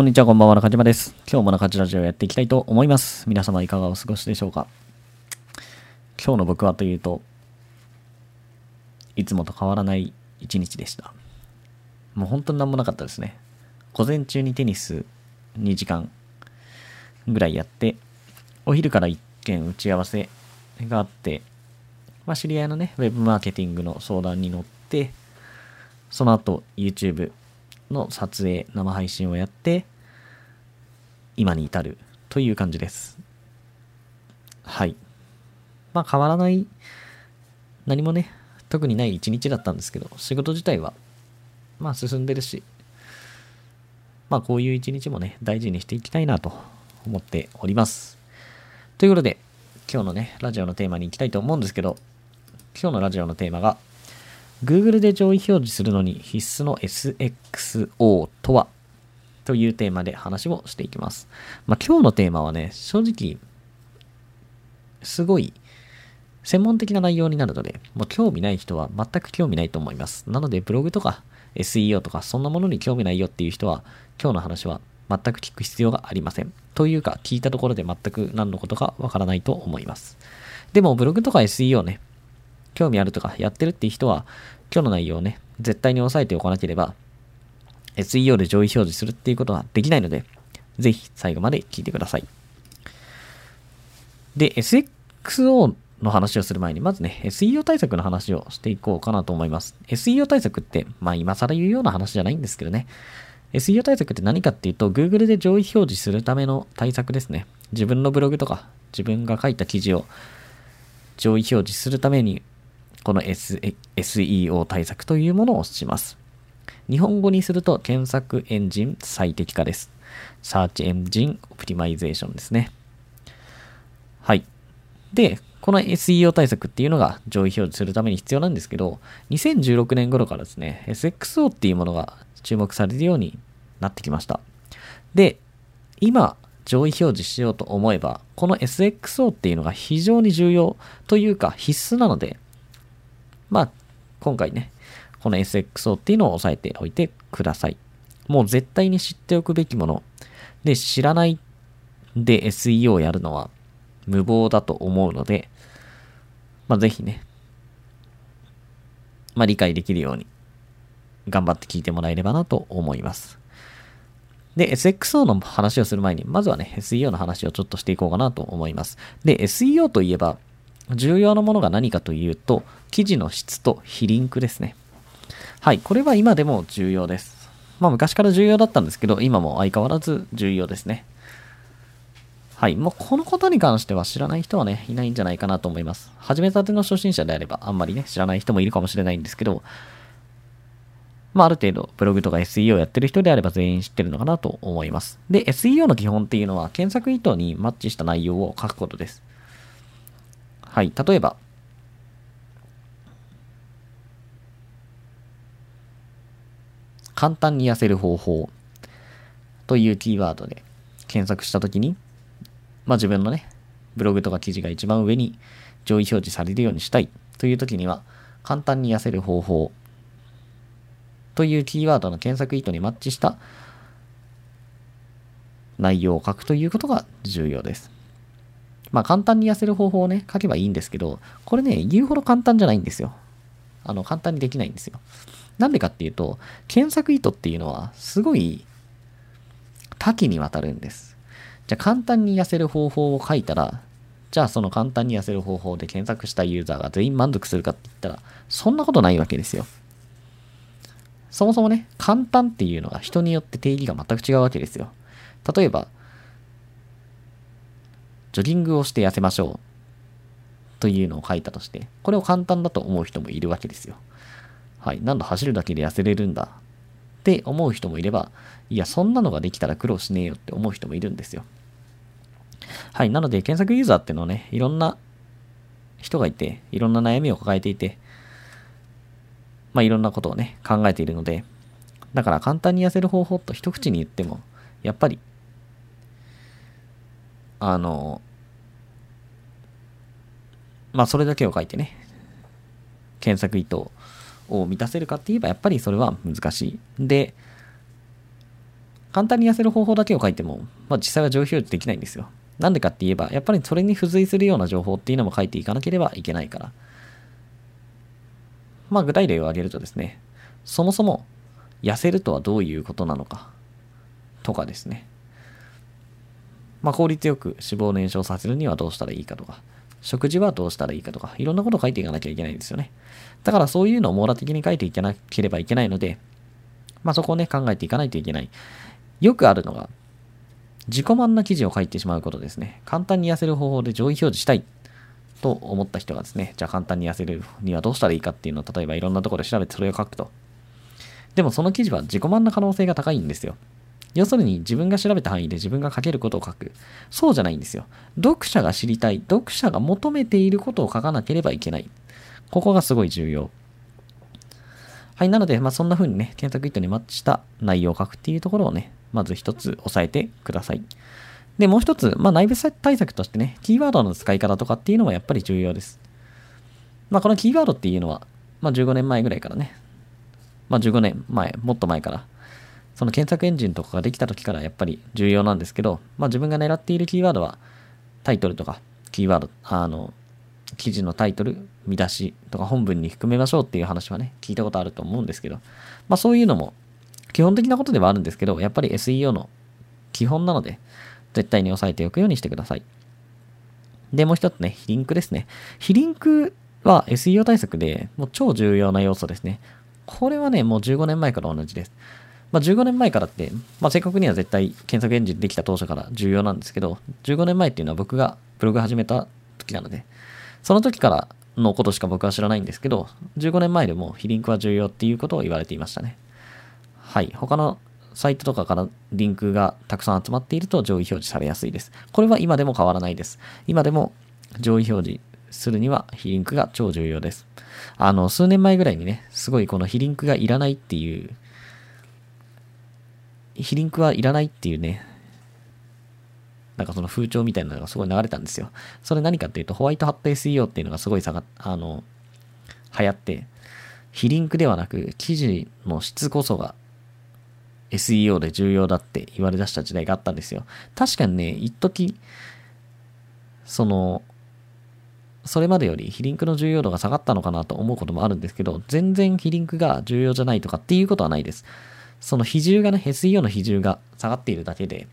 こんにちは、こんばんは、中島です。今日も中島ラジオやっていきたいと思います。皆様いかがお過ごしでしょうか今日の僕はというと、いつもと変わらない一日でした。もう本当に何もなかったですね。午前中にテニス2時間ぐらいやって、お昼から1件打ち合わせがあって、まあ、知り合いのね、ウェブマーケティングの相談に乗って、その後 YouTube の撮影、生配信をやって、今に至るという感じです。はい。まあ変わらない、何もね、特にない一日だったんですけど、仕事自体は、まあ進んでるし、まあこういう一日もね、大事にしていきたいなと思っております。ということで、今日のね、ラジオのテーマに行きたいと思うんですけど、今日のラジオのテーマが、Google で上位表示するのに必須の SXO とは？というテーマで話をしていきます。まあ、今日のテーマはね、正直、すごい専門的な内容になるので、もう興味ない人は全く興味ないと思います。なので、ブログとか SEO とかそんなものに興味ないよっていう人は、今日の話は全く聞く必要がありません。というか、聞いたところで全く何のことかわからないと思います。でも、ブログとか SEO ね、興味あるとかやってるっていう人は、今日の内容をね、絶対に押さえておかなければ、SEO で上位表示するっていうことはできないので、ぜひ最後まで聞いてください。で、SXO の話をする前に、まずね、SEO 対策の話をしていこうかなと思います。SEO 対策って、まあ今更言うような話じゃないんですけどね。SEO 対策って何かっていうと、Google で上位表示するための対策ですね。自分のブログとか、自分が書いた記事を上位表示するために、この、S、SEO 対策というものをします。日本語にすると検索エンジン最適化です。 Search Engine Optimization ですね。はい。で、この SEO 対策っていうのが上位表示するために必要なんですけど、2016年頃からですね、SXO っていうものが注目されるようになってきました。で、今、上位表示しようと思えば、この SXO っていうのが非常に重要というか必須なので、まあ、今回ね、この SXO っていうのを押さえておいてください。もう絶対に知っておくべきもの。で、知らないで SEO をやるのは無謀だと思うので、まあ、ぜひね、まあ、理解できるように頑張って聞いてもらえればなと思います。で、SXO の話をする前に、まずはね、SEO の話をちょっとしていこうかなと思います。で、SEO といえば、重要なものが何かというと、記事の質と非リンクですね。はい、これは今でも重要です。まあ昔から重要だったんですけど、今も相変わらず重要ですね。はい、もうこのことに関しては知らない人はね、いないんじゃないかなと思います。始めたての初心者であれば、あんまりね、知らない人もいるかもしれないんですけど、まあある程度、ブログとか SEO やってる人であれば全員知ってるのかなと思います。で、SEO の基本っていうのは、検索意図にマッチした内容を書くことです。はい、例えば、簡単に痩せる方法というキーワードで検索したときに、まあ自分のね、ブログとか記事が一番上に上位表示されるようにしたいというときには、簡単に痩せる方法というキーワードの検索意図にマッチした内容を書くということが重要です。まあ簡単に痩せる方法をね、書けばいいんですけど、これね、言うほど簡単じゃないんですよ。あの、簡単にできないんですよ。なんでかっていうと、検索意図っていうのはすごい多岐にわたるんです。じゃあ簡単に痩せる方法を書いたら、じゃあその簡単に痩せる方法で検索したユーザーが全員満足するかって言ったら、そんなことないわけですよ。そもそもね、簡単っていうのが人によって定義が全く違うわけですよ。例えば、ジョギングをして痩せましょうというのを書いたとして、これを簡単だと思う人もいるわけですよ。はい。なんだ、走るだけで痩せれるんだって思う人もいれば、いや、そんなのができたら苦労しねえよって思う人もいるんですよ。はい。なので、検索ユーザーってのはね、いろんな人がいて、いろんな悩みを抱えていて、まあ、いろんなことをね、考えているので、だから簡単に痩せる方法と一口に言っても、やっぱり、あの、まあ、それだけを書いてね、検索意図をを満たせるかって言えば、やっぱりそれは難しい。で、簡単に痩せる方法だけを書いても、まあ、実際は上表示できないんですよ。なんでかって言えば、やっぱりそれに付随するような情報っていうのも書いていかなければいけないから。まあ、具体例を挙げるとですね、そもそも痩せるとはどういうことなのかとかですね。まあ、効率よく脂肪を燃焼させるにはどうしたらいいかとか、食事はどうしたらいいかとか、いろんなことを書いていかなきゃいけないんですよね。だからそういうのを網羅的に書いていかなければいけないので、まあそこをね、考えていかないといけない。よくあるのが、自己満な記事を書いてしまうことですね。簡単に痩せる方法で上位表示したいと思った人がですね、じゃあ簡単に痩せるにはどうしたらいいかっていうのを例えばいろんなところで調べてそれを書くと。でもその記事は自己満な可能性が高いんですよ。要するに自分が調べた範囲で自分が書けることを書く。そうじゃないんですよ。読者が知りたい、読者が求めていることを書かなければいけない。ここがすごい重要。はい、なので、まあ、そんな風にね、検索ヒットにマッチした内容を書くっていうところをね、まず一つ押さえてください。で、もう一つ、まあ、内部対策としてね、キーワードの使い方とかっていうのもやっぱり重要です。まあ、このキーワードっていうのは、まあ、15年前ぐらいからね、まあ、15年前、もっと前から、その検索エンジンとかができた時からやっぱり重要なんですけど、まあ、自分が狙っているキーワードは、タイトルとか、キーワード、あの、記事のタイトル、見出しとか本文に含めましょうっていう話はね、聞いたことあると思うんですけど、まあそういうのも基本的なことではあるんですけど、やっぱり SEO の基本なので、絶対に押さえておくようにしてください。で、もう一つね、非リンクですね。非リンクは SEO 対策でもう超重要な要素ですね。これはね、もう15年前から同じです。まあ、15年前からって、まあ、正確には絶対検索エンジンできた当初から重要なんですけど、15年前っていうのは僕がブログ始めた時なので、その時からのことしか僕は知らないんですけど、15年前でも非リンクは重要っていうことを言われていましたね。はい。他のサイトとかからリンクがたくさん集まっていると上位表示されやすいです。これは今でも変わらないです。今でも上位表示するには非リンクが超重要です。あの、数年前ぐらいにね、すごいこの非リンクがいらないっていう、非リンクはいらないっていうね、なんかその風潮みたいなのがすごい流れたんですよ。それ何かっていうと、ホワイトハット SEO っていうのがすごい下があの、流行って、非リンクではなく、記事の質こそが SEO で重要だって言われ出した時代があったんですよ。確かにね、一時その、それまでより非リンクの重要度が下がったのかなと思うこともあるんですけど、全然非リンクが重要じゃないとかっていうことはないです。その比重がね、SEO の比重が下がっているだけで、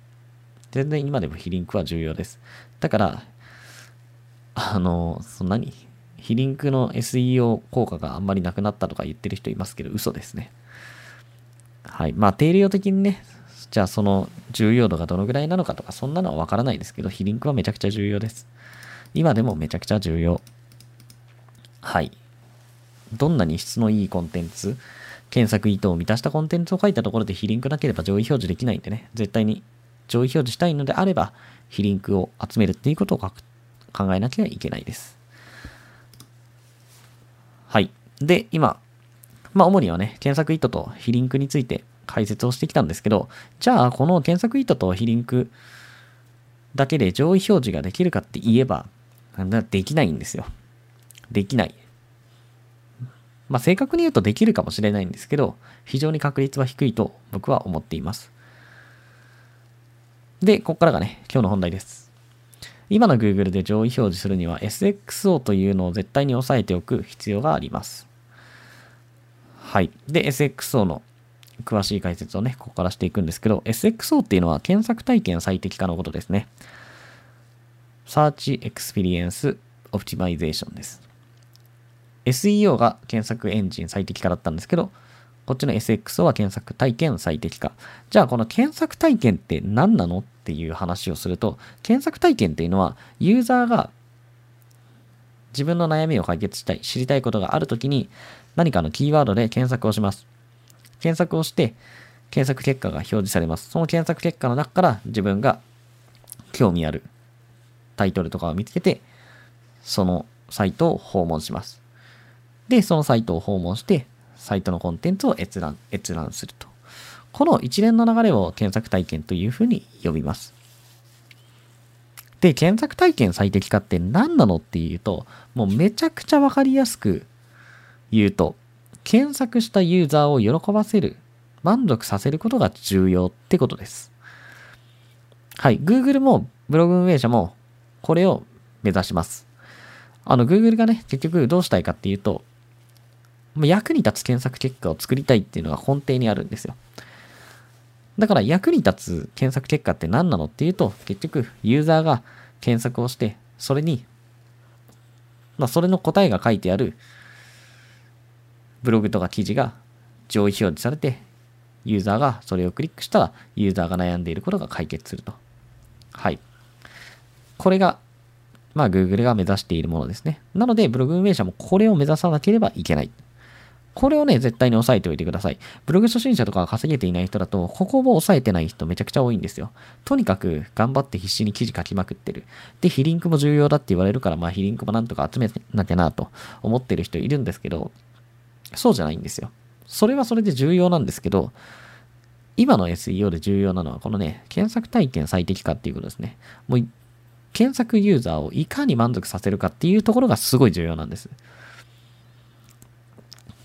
全然今でも非リンクは重要です。だから、あの、そんなに、非リンクの SEO 効果があんまりなくなったとか言ってる人いますけど、嘘ですね。はい。まあ、定量的にね、じゃあその重要度がどのぐらいなのかとか、そんなのはわからないですけど、非リンクはめちゃくちゃ重要です。今でもめちゃくちゃ重要。はい。どんなに質のいいコンテンツ、検索意図を満たしたコンテンツを書いたところで非リンクなければ上位表示できないんでね、絶対に上位表示したいのであれば、非リンクを集めるっていうことを考えなきゃいけないです。はい。で、今、まあ主にはね、検索意図と非リンクについて解説をしてきたんですけど、じゃあこの検索意図と非リンクだけで上位表示ができるかって言えば、できないんですよ。できない。まあ正確に言うとできるかもしれないんですけど、非常に確率は低いと僕は思っています。で、ここからがね、今日の本題です。今の Google で上位表示するには SXO というのを絶対に押さえておく必要があります。はい。で、SXO の詳しい解説をね、ここからしていくんですけど、SXO っていうのは検索体験最適化のことですね。Search Experience Optimization です。SEO が検索エンジン最適化だったんですけど、こっちの SXO は検索体験最適化。じゃあこの検索体験って何なのっていう話をすると、検索体験っていうのはユーザーが自分の悩みを解決したい、知りたいことがあるときに何かのキーワードで検索をします。検索をして、検索結果が表示されます。その検索結果の中から自分が興味あるタイトルとかを見つけて、そのサイトを訪問します。で、そのサイトを訪問して、サイトのコンテンツを閲覧、閲覧すると。この一連の流れを検索体験というふうに呼びます。で、検索体験最適化って何なのっていうと、もうめちゃくちゃわかりやすく言うと、検索したユーザーを喜ばせる。満足させることが重要ってことです。はい。Google もブログ運営者もこれを目指します。あの、Google がね、結局どうしたいかっていうと、役に立つ検索結果を作りたいっていうのが根底にあるんですよ。だから役に立つ検索結果って何なのっていうと、結局ユーザーが検索をして、それに、まあ、それの答えが書いてあるブログとか記事が上位表示されて、ユーザーがそれをクリックしたら、ユーザーが悩んでいることが解決すると。はい。これが、まあ、Google が目指しているものですね。なので、ブログ運営者もこれを目指さなければいけない。これをね、絶対に押さえておいてください。ブログ初心者とか稼げていない人だと、ここを押さえてない人めちゃくちゃ多いんですよ。とにかく頑張って必死に記事書きまくってる。で、非リンクも重要だって言われるから、まあ非リンクもなんとか集めなきゃなと思ってる人いるんですけど、そうじゃないんですよ。それはそれで重要なんですけど、今の SEO で重要なのはこのね、検索体験最適化っていうことですね。もう、検索ユーザーをいかに満足させるかっていうところがすごい重要なんです。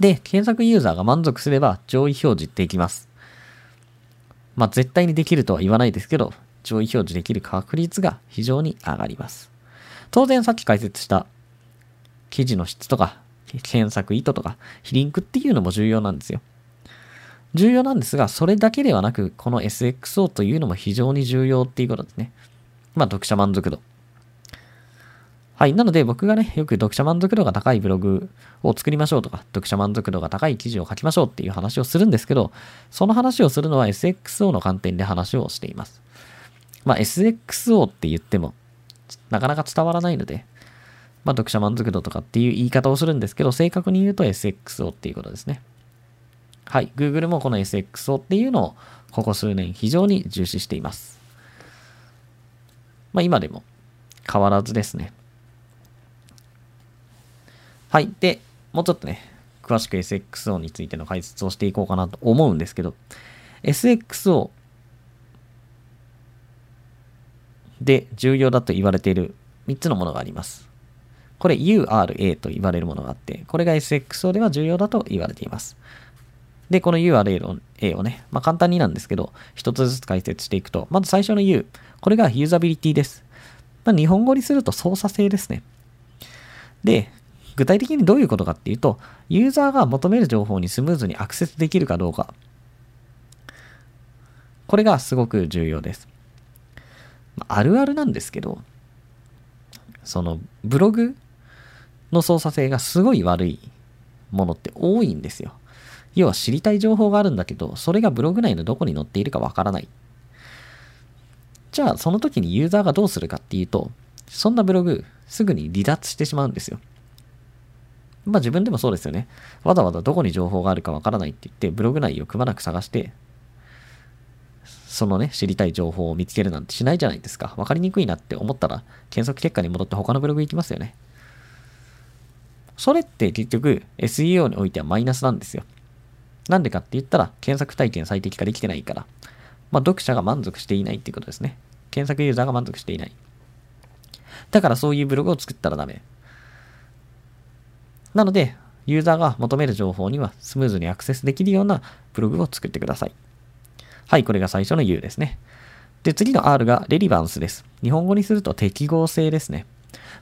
で、検索ユーザーが満足すれば上位表示できます。まあ、絶対にできるとは言わないですけど、上位表示できる確率が非常に上がります。当然さっき解説した記事の質とか検索意図とか、非リンクっていうのも重要なんですよ。重要なんですが、それだけではなく、この SXO というのも非常に重要っていうことですね。まあ、読者満足度。はい。なので、僕がね、よく読者満足度が高いブログを作りましょうとか、読者満足度が高い記事を書きましょうっていう話をするんですけど、その話をするのは SXO の観点で話をしています。まあ、SXO って言っても、なかなか伝わらないので、まあ、読者満足度とかっていう言い方をするんですけど、正確に言うと SXO っていうことですね。はい。Google もこの SXO っていうのをここ数年非常に重視しています。まあ、今でも変わらずですね。はい。で、もうちょっとね、詳しく SXO についての解説をしていこうかなと思うんですけど、SXO で重要だと言われている3つのものがあります。これ URA と言われるものがあって、これが SXO では重要だと言われています。で、この URA をね、まあ、簡単になんですけど、一つずつ解説していくと、まず最初の U、これがユーザビリティです。まあ、日本語にすると操作性ですね。で、具体的にどういうことかっていうと、ユーザーが求める情報にスムーズにアクセスできるかどうか。これがすごく重要です。あるあるなんですけど、そのブログの操作性がすごい悪いものって多いんですよ。要は知りたい情報があるんだけど、それがブログ内のどこに載っているかわからない。じゃあ、その時にユーザーがどうするかっていうと、そんなブログ、すぐに離脱してしまうんですよ。まあ自分でもそうですよね。わざわざどこに情報があるかわからないって言って、ブログ内をくまなく探して、そのね、知りたい情報を見つけるなんてしないじゃないですか。わかりにくいなって思ったら、検索結果に戻って他のブログ行きますよね。それって結局 SEO においてはマイナスなんですよ。なんでかって言ったら、検索体験最適化できてないから。まあ、読者が満足していないっていうことですね。検索ユーザーが満足していない。だからそういうブログを作ったらダメ。なので、ユーザーが求める情報にはスムーズにアクセスできるようなブログを作ってください。はい、これが最初の U ですね。で、次の R がレリバンスです。日本語にすると適合性ですね。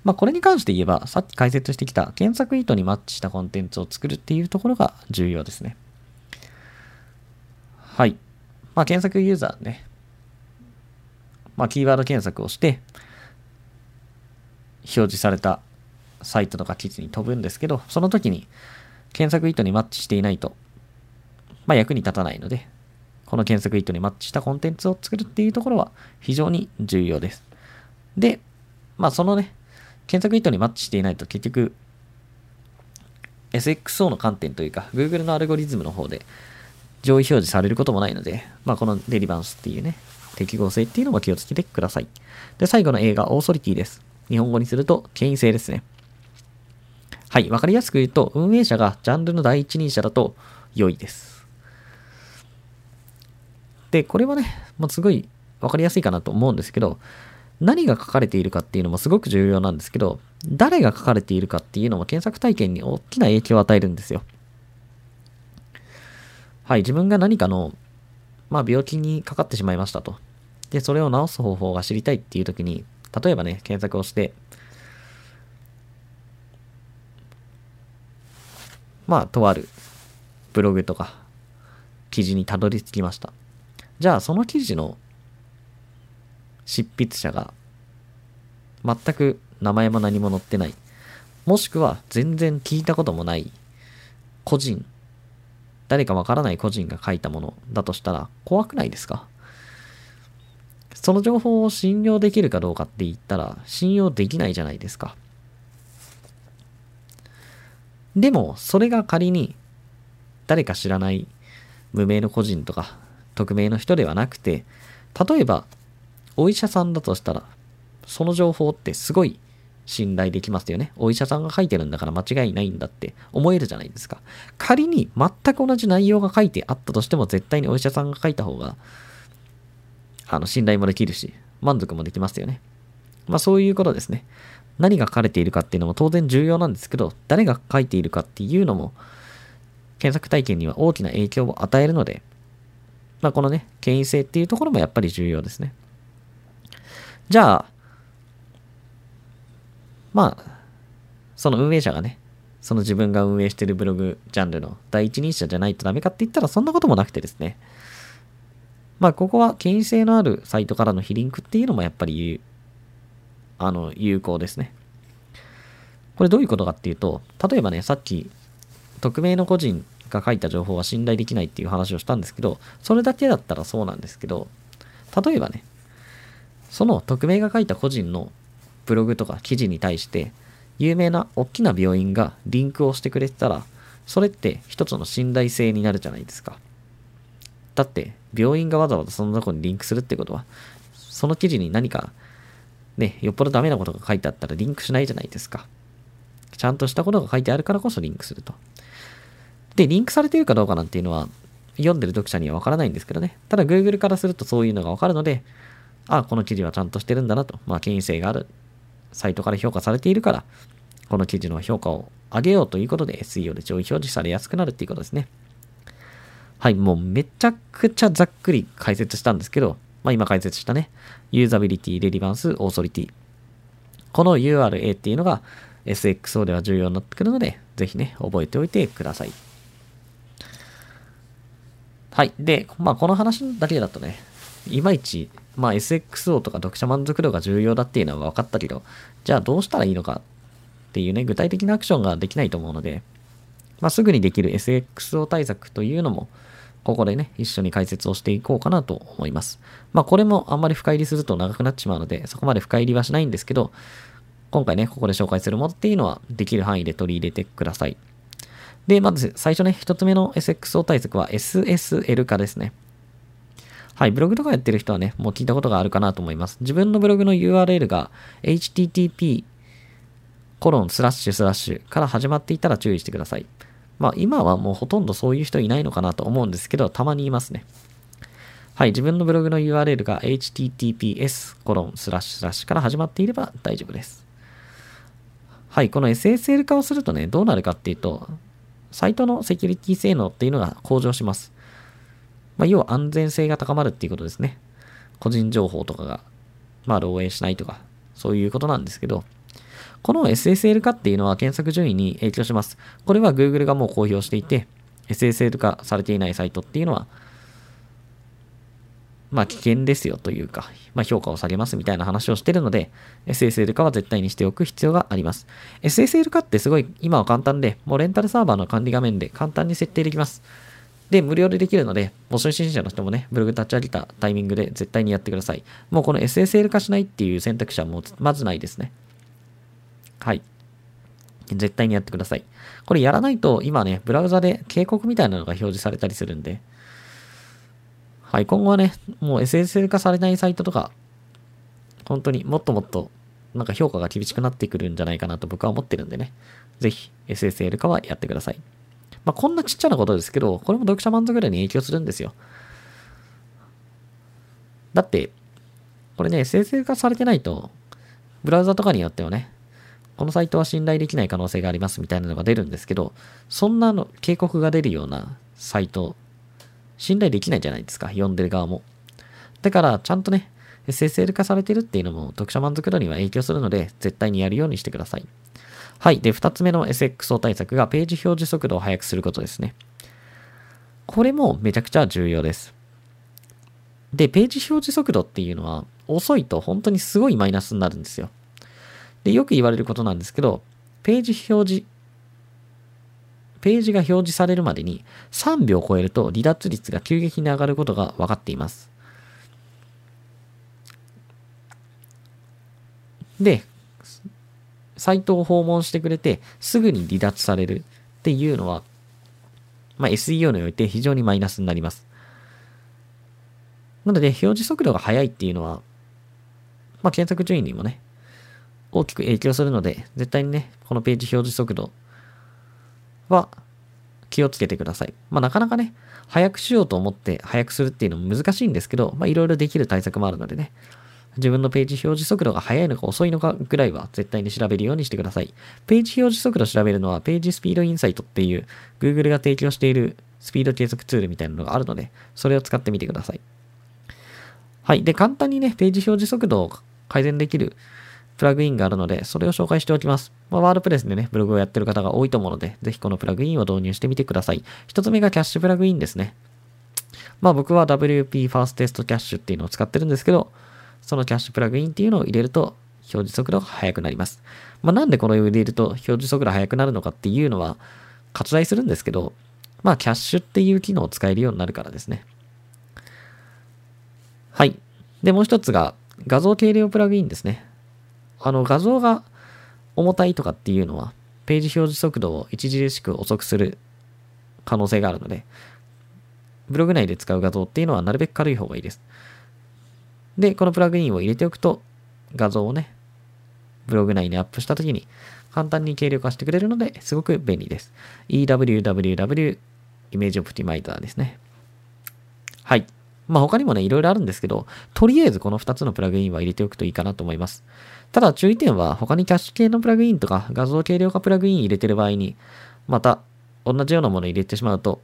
まあ、これに関して言えば、さっき解説してきた検索意図にマッチしたコンテンツを作るっていうところが重要ですね。はい。まあ、検索ユーザーね、まあ、キーワード検索をして、表示されたサイトとか記事に飛ぶんですけど、その時に検索意図にマッチしていないと、まあ、役に立たないので、この検索意図にマッチしたコンテンツを作るっていうところは非常に重要です。で、まあそのね、検索意図にマッチしていないと結局、SXO の観点というか、Google のアルゴリズムの方で上位表示されることもないので、まあこのデリバンスっていうね、適合性っていうのも気をつけてください。で、最後の映画、オーソリティです。日本語にすると、権威性ですね。はい、わかりやすく言うと、運営者がジャンルの第一人者だと良いです。で、これはね、もうすごいわかりやすいかなと思うんですけど、何が書かれているかっていうのもすごく重要なんですけど、誰が書かれているかっていうのも検索体験に大きな影響を与えるんですよ。はい、自分が何かの、まあ、病気にかかってしまいましたと。で、それを治す方法が知りたいっていう時に、例えばね、検索をして、まあ、とあるブログとか記事にたどり着きました。じゃあ、その記事の執筆者が全く名前も何も載ってない。もしくは全然聞いたこともない個人、誰かわからない個人が書いたものだとしたら怖くないですか？その情報を信用できるかどうかって言ったら信用できないじゃないですか。でも、それが仮に誰か知らない無名の個人とか匿名の人ではなくて、例えばお医者さんだとしたら、その情報ってすごい信頼できますよね。お医者さんが書いてるんだから間違いないんだって思えるじゃないですか。仮に全く同じ内容が書いてあったとしても絶対にお医者さんが書いた方が、あの、信頼もできるし、満足もできますよね。まあそういうことですね。何が書かれているかっていうのも当然重要なんですけど、誰が書いているかっていうのも、検索体験には大きな影響を与えるので、まあこのね、権威性っていうところもやっぱり重要ですね。じゃあ、まあ、その運営者がね、その自分が運営してるブログジャンルの第一人者じゃないとダメかって言ったらそんなこともなくてですね。まあ、ここは権威性のあるサイトからの非リンクっていうのもやっぱりあの、有効ですね。これどういうことかっていうと、例えばね、さっき、匿名の個人が書いた情報は信頼できないっていう話をしたんですけど、それだけだったらそうなんですけど、例えばね、その匿名が書いた個人のブログとか記事に対して、有名な大きな病院がリンクをしてくれてたら、それって一つの信頼性になるじゃないですか。だって、病院がわざわざそのとこにリンクするってことは、その記事に何かね、よっぽどダメなことが書いてあったらリンクしないじゃないですか。ちゃんとしたことが書いてあるからこそリンクすると。で、リンクされているかどうかなんていうのは、読んでる読者にはわからないんですけどね。ただ、Google からするとそういうのがわかるので、ああ、この記事はちゃんとしてるんだなと。まあ、権威性があるサイトから評価されているから、この記事の評価を上げようということで SEO で上位表示されやすくなるっていうことですね。はい、もうめちゃくちゃざっくり解説したんですけど、まあ、今解説したね、ユーザビリティ、レリバンス、オーソリティ。この URA っていうのが SXO では重要になってくるので、ぜひね、覚えておいてください。はい。で、まあ、この話だけだとね、いまいち、まあ、SXO とか読者満足度が重要だっていうのは分かったけど、じゃあどうしたらいいのかっていうね、具体的なアクションができないと思うので、まあ、すぐにできる SXO 対策というのも、ここでね、一緒に解説をしていこうかなと思います。まあこれもあんまり深入りすると長くなってしまうので、そこまで深入りはしないんですけど、今回ね、ここで紹介するものっていうのはできる範囲で取り入れてください。で、まず最初ね、一つ目の SXO 対策は SSL 化ですね。はい、ブログとかやってる人はね、もう聞いたことがあるかなと思います。自分のブログの URL が http コロンスラッシュスラッシュから始まっていたら注意してください。まあ今はもうほとんどそういう人いないのかなと思うんですけど、たまにいますね。はい、自分のブログの URL が https コロンスラッシュラッシュから始まっていれば大丈夫です。はい、この SSL 化をするとね、どうなるかっていうと、サイトのセキュリティ性能っていうのが向上します。まあ、要は安全性が高まるっていうことですね。個人情報とかが、まあ、漏洩しないとか、そういうことなんですけど、この SSL 化っていうのは検索順位に影響します。これは Google がもう公表していて、SSL 化されていないサイトっていうのは、まあ危険ですよというか、まあ評価を下げますみたいな話をしてるので、SSL 化は絶対にしておく必要があります。SSL 化ってすごい今は簡単で、もうレンタルサーバーの管理画面で簡単に設定できます。で、無料でできるので、もう初心者の人もね、ブログ立ち上げたタイミングで絶対にやってください。もうこの SSL 化しないっていう選択肢はもうまずないですね。はい。絶対にやってください。これやらないと、今ね、ブラウザで警告みたいなのが表示されたりするんで、はい、今後はね、もう SSL 化されないサイトとか、本当にもっともっと、なんか評価が厳しくなってくるんじゃないかなと僕は思ってるんでね、ぜひ SSL 化はやってください。まあ、こんなちっちゃなことですけど、これも読者満足ぐらいに影響するんですよ。だって、これね、SSL 化されてないと、ブラウザとかによってはね、このサイトは信頼できない可能性がありますみたいなのが出るんですけど、そんなの警告が出るようなサイト信頼できないじゃないですか、読んでる側も。だから、ちゃんとね、SSL 化されてるっていうのも読者満足度には影響するので、絶対にやるようにしてください。はい。で、二つ目の SXO 対策がページ表示速度を速くすることですね。これもめちゃくちゃ重要です。で、ページ表示速度っていうのは、遅いと本当にすごいマイナスになるんですよ。で、よく言われることなんですけど、ページ表示、ページが表示されるまでに3秒超えると離脱率が急激に上がることが分かっています。で、サイトを訪問してくれてすぐに離脱されるっていうのは、まあ、SEO において非常にマイナスになります。なので、表示速度が速いっていうのは、まあ、検索順位にもね、大きく影響するので、絶対にね、このページ表示速度は気をつけてください。まあ、なかなかね、早くしようと思って早くするっていうのも難しいんですけど、まあ、いろいろできる対策もあるのでね、自分のページ表示速度が速いのか遅いのかぐらいは絶対に調べるようにしてください。ページ表示速度調べるのは、ページスピードインサイトっていう Google が提供しているスピード計測ツールみたいなのがあるので、それを使ってみてください。はい。で、簡単にね、ページ表示速度を改善できるプラグインがあるので、それを紹介しておきます。まあ、ワードプレスでね、ブログをやってる方が多いと思うので、ぜひこのプラグインを導入してみてください。一つ目がキャッシュプラグインですね。まあ僕は WP ファーストテストキャッシュっていうのを使ってるんですけど、そのキャッシュプラグインっていうのを入れると表示速度が速くなります。まあなんでこの入れると表示速度速くなるのかっていうのは割愛するんですけど、まあキャッシュっていう機能を使えるようになるからですね。はい。で、もう一つが画像計量プラグインですね。あの画像が重たいとかっていうのは、ページ表示速度を著しく遅くする可能性があるので、ブログ内で使う画像っていうのはなるべく軽い方がいいです。で、このプラグインを入れておくと、画像をね、ブログ内にアップしたときに簡単に軽量化してくれるので、すごく便利です。EWWW イメージオプティマイザーですね。はい。まあ他にもね、いろいろあるんですけど、とりあえずこの2つのプラグインは入れておくといいかなと思います。ただ注意点は、他にキャッシュ系のプラグインとか画像軽量化プラグイン入れてる場合に、また同じようなもの入れてしまうと、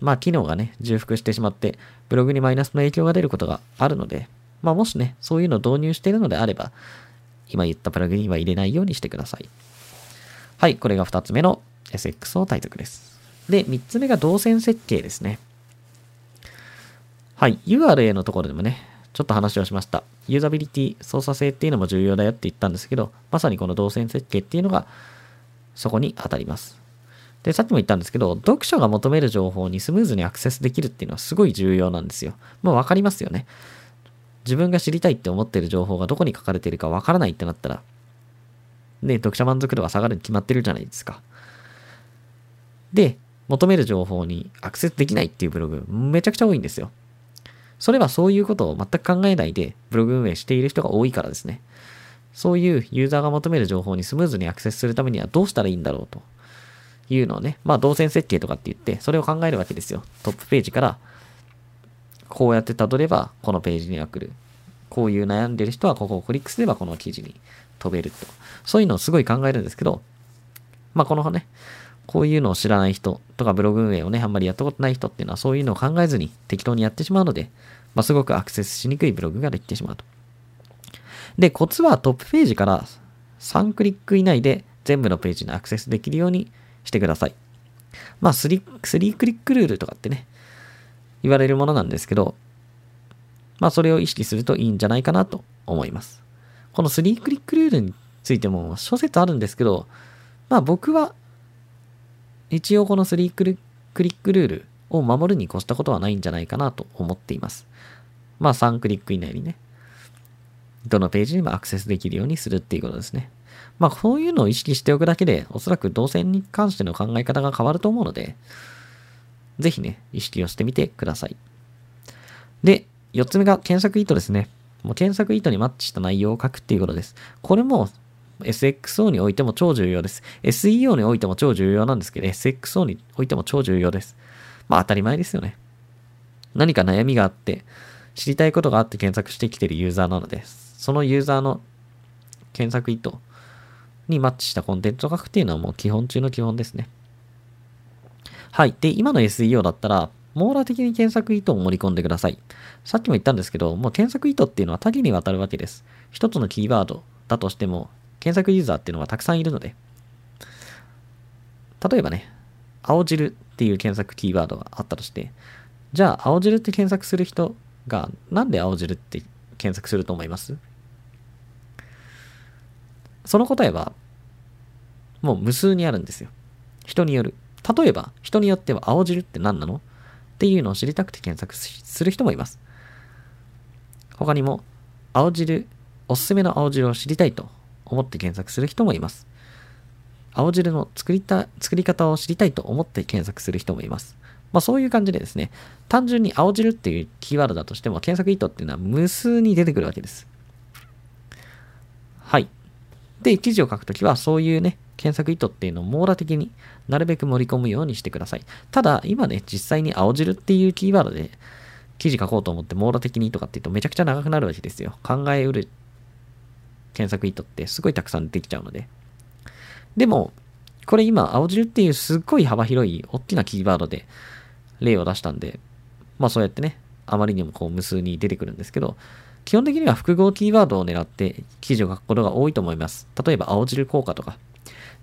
まあ機能がね、重複してしまって、ブログにマイナスの影響が出ることがあるので、まあもしね、そういうのを導入しているのであれば、今言ったプラグインは入れないようにしてください。はい、これが2つ目の SX 対策です。で、3つ目が動線設計ですね。はい。URA のところでもね、ちょっと話をしました。ユーザビリティ、操作性っていうのも重要だよって言ったんですけど、まさにこの動線設計っていうのがそこに当たります。で、さっきも言ったんですけど、読書が求める情報にスムーズにアクセスできるっていうのはすごい重要なんですよ。まあわかりますよね。自分が知りたいって思ってる情報がどこに書かれてるかわからないってなったら、ね、読者満足度が下がるに決まってるじゃないですか。で、求める情報にアクセスできないっていうブログめちゃくちゃ多いんですよ。それはそういうことを全く考えないでブログ運営している人が多いからですね。そういうユーザーが求める情報にスムーズにアクセスするためにはどうしたらいいんだろうというのをね、まあ動線設計とかって言って、それを考えるわけですよ。トップページから、こうやって辿ればこのページには来る。こういう悩んでる人はここをクリックすればこの記事に飛べると。そういうのをすごい考えるんですけど、まあこのね、こういうのを知らない人とかブログ運営をね、あんまりやったことない人っていうのはそういうのを考えずに適当にやってしまうので、まあ、すごくアクセスしにくいブログができてしまうと。で、コツはトップページから3クリック以内で全部のページにアクセスできるようにしてください。まあ3、3クリックルールとかってね、言われるものなんですけど、まあそれを意識するといいんじゃないかなと思います。この3クリックルールについても諸説あるんですけど、まあ僕は一応この3クリックルールを守るに越したことはないんじゃないかなと思っています。まあ3クリック以内にね、どのページにもアクセスできるようにするっていうことですね。まあこういうのを意識しておくだけで、おそらく動線に関しての考え方が変わると思うので、ぜひね、意識をしてみてください。で、4つ目が検索意図ですね。もう検索意図にマッチした内容を書くっていうことです。これも SXO においても超重要です。SEO においても超重要なんですけど、SXO においても超重要です。まあ当たり前ですよね。何か悩みがあって、知りたいことがあって検索してきてるユーザーなので、そのユーザーの検索意図にマッチしたコンテンツを書くっていうのはもう基本中の基本ですね。はい。で、今の SEO だったら、網羅的に検索意図を盛り込んでください。さっきも言ったんですけど、もう検索意図っていうのは多岐にわたるわけです。一つのキーワードだとしても、検索ユーザーっていうのはたくさんいるので、例えばね、青汁っていう検索キーワードがあったとして、じゃあ青汁って検索する人がなんで青汁って検索すると思います？その答えはもう無数にあるんですよ。人による。例えば、人によっては青汁って何なの？っていうのを知りたくて検索する人もいます。他にも、青汁、おすすめの青汁を知りたいと思って検索する人もいます。青汁の作りた、作り方を知りたいと思って検索する人もいます。まあそういう感じでですね、単純に青汁っていうキーワードだとしても検索意図っていうのは無数に出てくるわけです。はい。で、記事を書くときはそういうね、検索意図っていうのを網羅的になるべく盛り込むようにしてください。ただ、今ね、実際に青汁っていうキーワードで記事書こうと思って網羅的にとかって言うとめちゃくちゃ長くなるわけですよ。考えうる検索意図ってすごいたくさん出てきちゃうので。でも、これ今、青汁っていうすっごい幅広い大きなキーワードで例を出したんで、まあそうやってね、あまりにもこう無数に出てくるんですけど、基本的には複合キーワードを狙って記事を書くことが多いと思います。例えば青汁効果とか。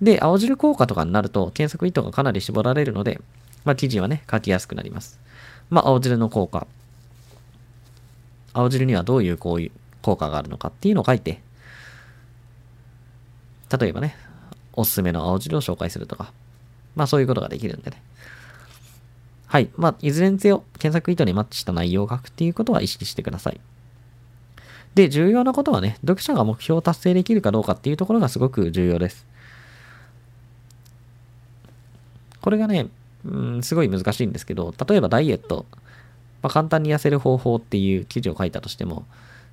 で、青汁効果とかになると検索意図がかなり絞られるので、まあ記事はね、書きやすくなります。まあ青汁の効果。青汁にはどういうこういう効果があるのかっていうのを書いて、例えばね、おすすめの青汁を紹介するとか、まあそういうことができるんでね。はい。まあ、いずれにせよ、検索意図にマッチした内容を書くっていうことは意識してください。で、重要なことはね、読者が目標を達成できるかどうかっていうところがすごく重要です。これがね、うん、すごい難しいんですけど、例えばダイエット、まあ、簡単に痩せる方法っていう記事を書いたとしても、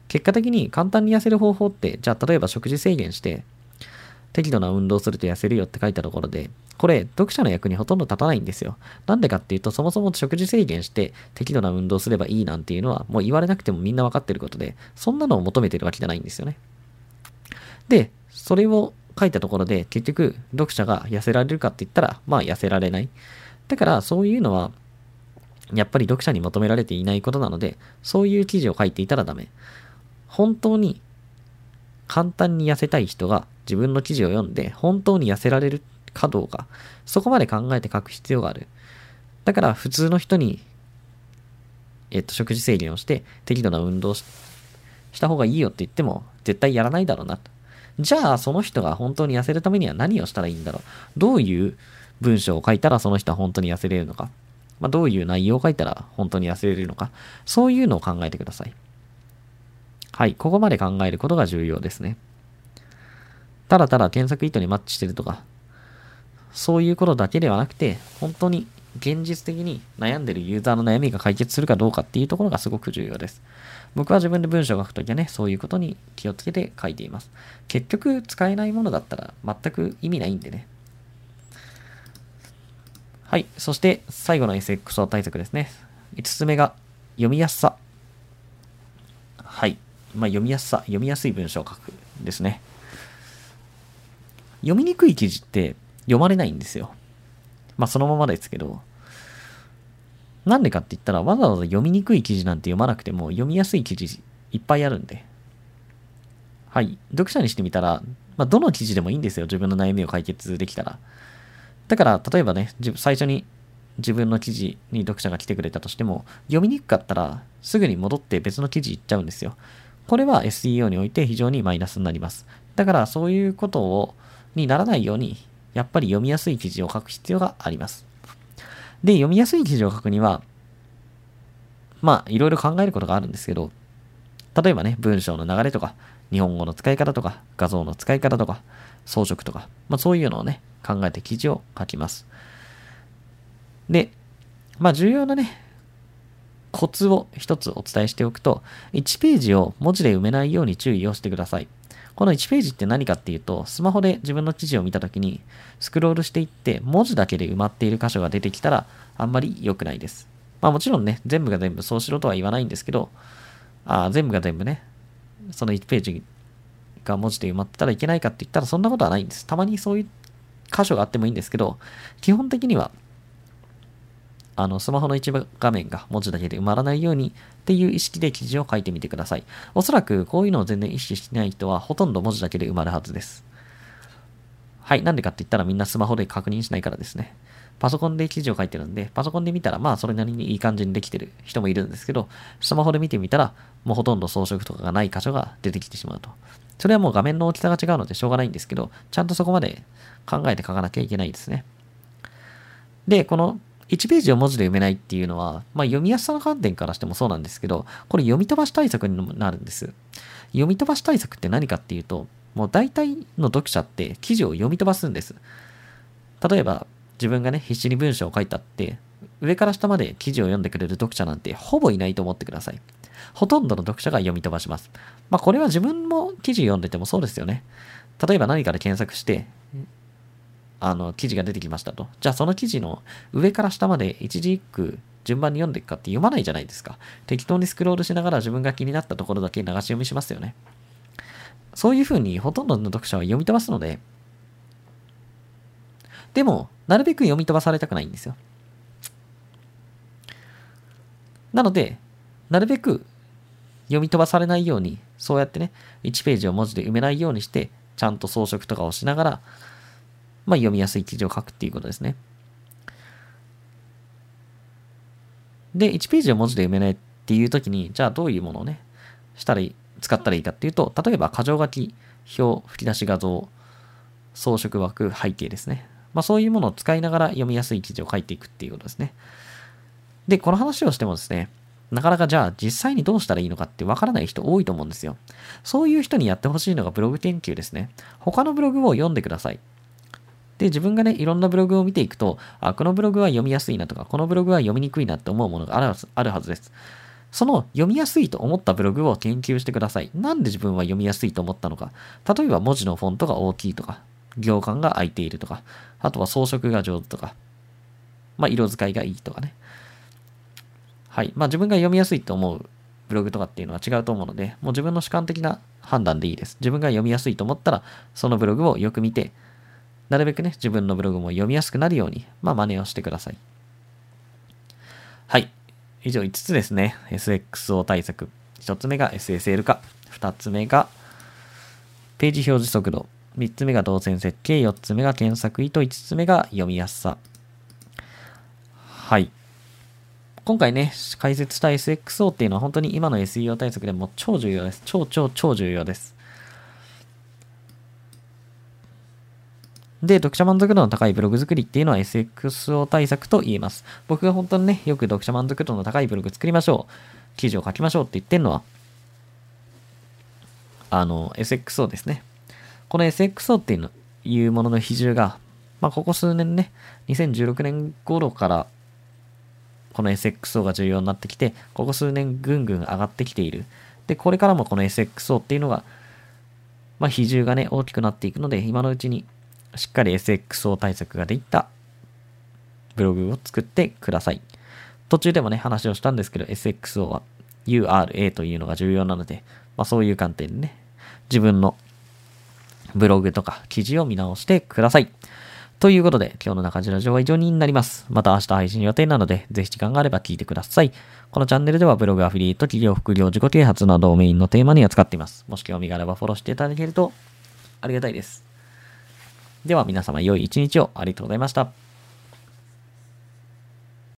結果的に簡単に痩せる方法って、じゃあ例えば食事制限して、適度な運動すると痩せるよって書いたところで、これ、読者の役にほとんど立たないんですよ。なんでかっていうと、そもそも食事制限して適度な運動すればいいなんていうのは、もう言われなくてもみんなわかってることで、そんなのを求めてるわけじゃないんですよね。で、それを書いたところで、結局、読者が痩せられるかって言ったら、まあ痩せられない。だから、そういうのは、やっぱり読者に求められていないことなので、そういう記事を書いていたらダメ。本当に簡単に痩せたい人が自分の記事を読んで本当に痩せられるかどうか、そこまで考えて書く必要がある。だから普通の人に、えっと、食事制限をして適度な運動した方がいいよって言っても絶対やらないだろうなと。じゃあその人が本当に痩せるためには何をしたらいいんだろう。どういう文章を書いたらその人は本当に痩せれるのか。まあ、どういう内容を書いたら本当に痩せれるのか。そういうのを考えてください。はい。ここまで考えることが重要ですね。ただただ検索意図にマッチしてるとか、そういうことだけではなくて、本当に現実的に悩んでるユーザーの悩みが解決するかどうかっていうところがすごく重要です。僕は自分で文章を書くときはね、そういうことに気をつけて書いています。結局、使えないものだったら全く意味ないんでね。はい。そして、最後の SXO 対策ですね。5つ目が、読みやすさ。はい。まあ、読みやすさ、読みやすい文章を書くですね。読みにくい記事って読まれないんですよ。まあそのままですけど、なんでかって言ったらわざわざ読みにくい記事なんて読まなくても読みやすい記事いっぱいあるんで。はい。読者にしてみたら、まあどの記事でもいいんですよ。自分の悩みを解決できたら。だから、例えばね、最初に自分の記事に読者が来てくれたとしても、読みにくかったらすぐに戻って別の記事行っちゃうんですよ。これは SEO において非常にマイナスになります。だからそういうことを、にならないようにやっぱり読みやすい記事を書く必要があります。で、読みやすい記事を書くには、まあ、いろいろ考えることがあるんですけど、例えばね、文章の流れとか、日本語の使い方とか、画像の使い方とか、装飾とか、まあそういうのをね、考えて記事を書きます。で、まあ重要なね、コツを一つお伝えしておくと、1ページを文字で埋めないように注意をしてください。この1ページって何かっていうと、スマホで自分の記事を見たときに、スクロールしていって、文字だけで埋まっている箇所が出てきたら、あんまり良くないです。まあもちろんね、全部が全部そうしろとは言わないんですけど、あ全部が全部ね、その1ページが文字で埋まってたらいけないかって言ったらそんなことはないんです。たまにそういう箇所があってもいいんですけど、基本的にはあの、スマホの一部画面が文字だけで埋まらないようにっていう意識で記事を書いてみてください。おそらくこういうのを全然意識してない人はほとんど文字だけで埋まるはずです。はい。なんでかって言ったらみんなスマホで確認しないからですね。パソコンで記事を書いてるんで、パソコンで見たらまあそれなりにいい感じにできてる人もいるんですけど、スマホで見てみたらもうほとんど装飾とかがない箇所が出てきてしまうと。それはもう画面の大きさが違うのでしょうがないんですけど、ちゃんとそこまで考えて書かなきゃいけないですね。で、この1ページを文字で読めないっていうのは、まあ、読みやすさの観点からしてもそうなんですけど、これ読み飛ばし対策になるんです。読み飛ばし対策って何かっていうと、もう大体の読者って記事を読み飛ばすんです。例えば、自分がね、必死に文章を書いたって、上から下まで記事を読んでくれる読者なんてほぼいないと思ってください。ほとんどの読者が読み飛ばします。まあこれは自分も記事読んでてもそうですよね。例えば何かで検索して、あの、記事が出てきましたと。じゃあその記事の上から下まで一字一句順番に読んでいくかって読まないじゃないですか。適当にスクロールしながら自分が気になったところだけ流し読みしますよね。そういうふうにほとんどの読者は読み飛ばすので、でも、なるべく読み飛ばされたくないんですよ。なので、なるべく読み飛ばされないように、そうやってね、1ページを文字で埋めないようにして、ちゃんと装飾とかをしながら、まあ、読みやすい記事を書くっていうことですね。で、1ページを文字で読めないっていう時に、じゃあどういうものをね、したらいい、使ったらいいかっていうと、例えば、箇条書き、表、吹き出し画像、装飾枠、背景ですね。まあ、そういうものを使いながら読みやすい記事を書いていくっていうことですね。で、この話をしてもですね、なかなかじゃあ実際にどうしたらいいのかってわからない人多いと思うんですよ。そういう人にやってほしいのがブログ研究ですね。他のブログを読んでください。で、自分がね、いろんなブログを見ていくと、あ、このブログは読みやすいなとか、このブログは読みにくいなって思うものがあるあるはずです。その読みやすいと思ったブログを研究してください。なんで自分は読みやすいと思ったのか。例えば文字のフォントが大きいとか、行間が空いているとか、あとは装飾が上手とか、まあ、色使いがいいとかね。はい。まあ、自分が読みやすいと思うブログとかっていうのは違うと思うので、もう自分の主観的な判断でいいです。自分が読みやすいと思ったら、そのブログをよく見て、なるべくね、自分のブログも読みやすくなるように、まあ、真似をしてください。はい。以上5つですね。SXO 対策。1つ目が SSL 化。2つ目が、ページ表示速度。3つ目が動線設計、4つ目が検索意図、5つ目が読みやすさ。はい。今回ね、解説した SXO っていうのは本当に今の SEO 対策でも超重要です。超超超重要です。で、読者満足度の高いブログ作りっていうのは SXO 対策と言えます。僕が本当にね、よく読者満足度の高いブログ作りましょう。記事を書きましょうって言ってるのは、あの、SXO ですね。この SXO っていうのいうものの比重が、まあ、ここ数年ね、2016年頃から、この SXO が重要になってきて、ここ数年ぐんぐん上がってきている。で、これからもこの SXO っていうのが、まあ、比重がね、大きくなっていくので、今のうちにしっかり SXO 対策ができたブログを作ってください。途中でもね、話をしたんですけど、SXO は URA というのが重要なので、まあそういう観点でね、自分のブログとか記事を見直してください。ということで、今日の中地ラジオは以上になります。また明日配信予定なので、ぜひ時間があれば聞いてください。このチャンネルではブログアフィリエイト、企業副業、自己啓発などをメインのテーマに扱っています。もし興味があればフォローしていただけるとありがたいです。では皆様良い一日をありがとうございました。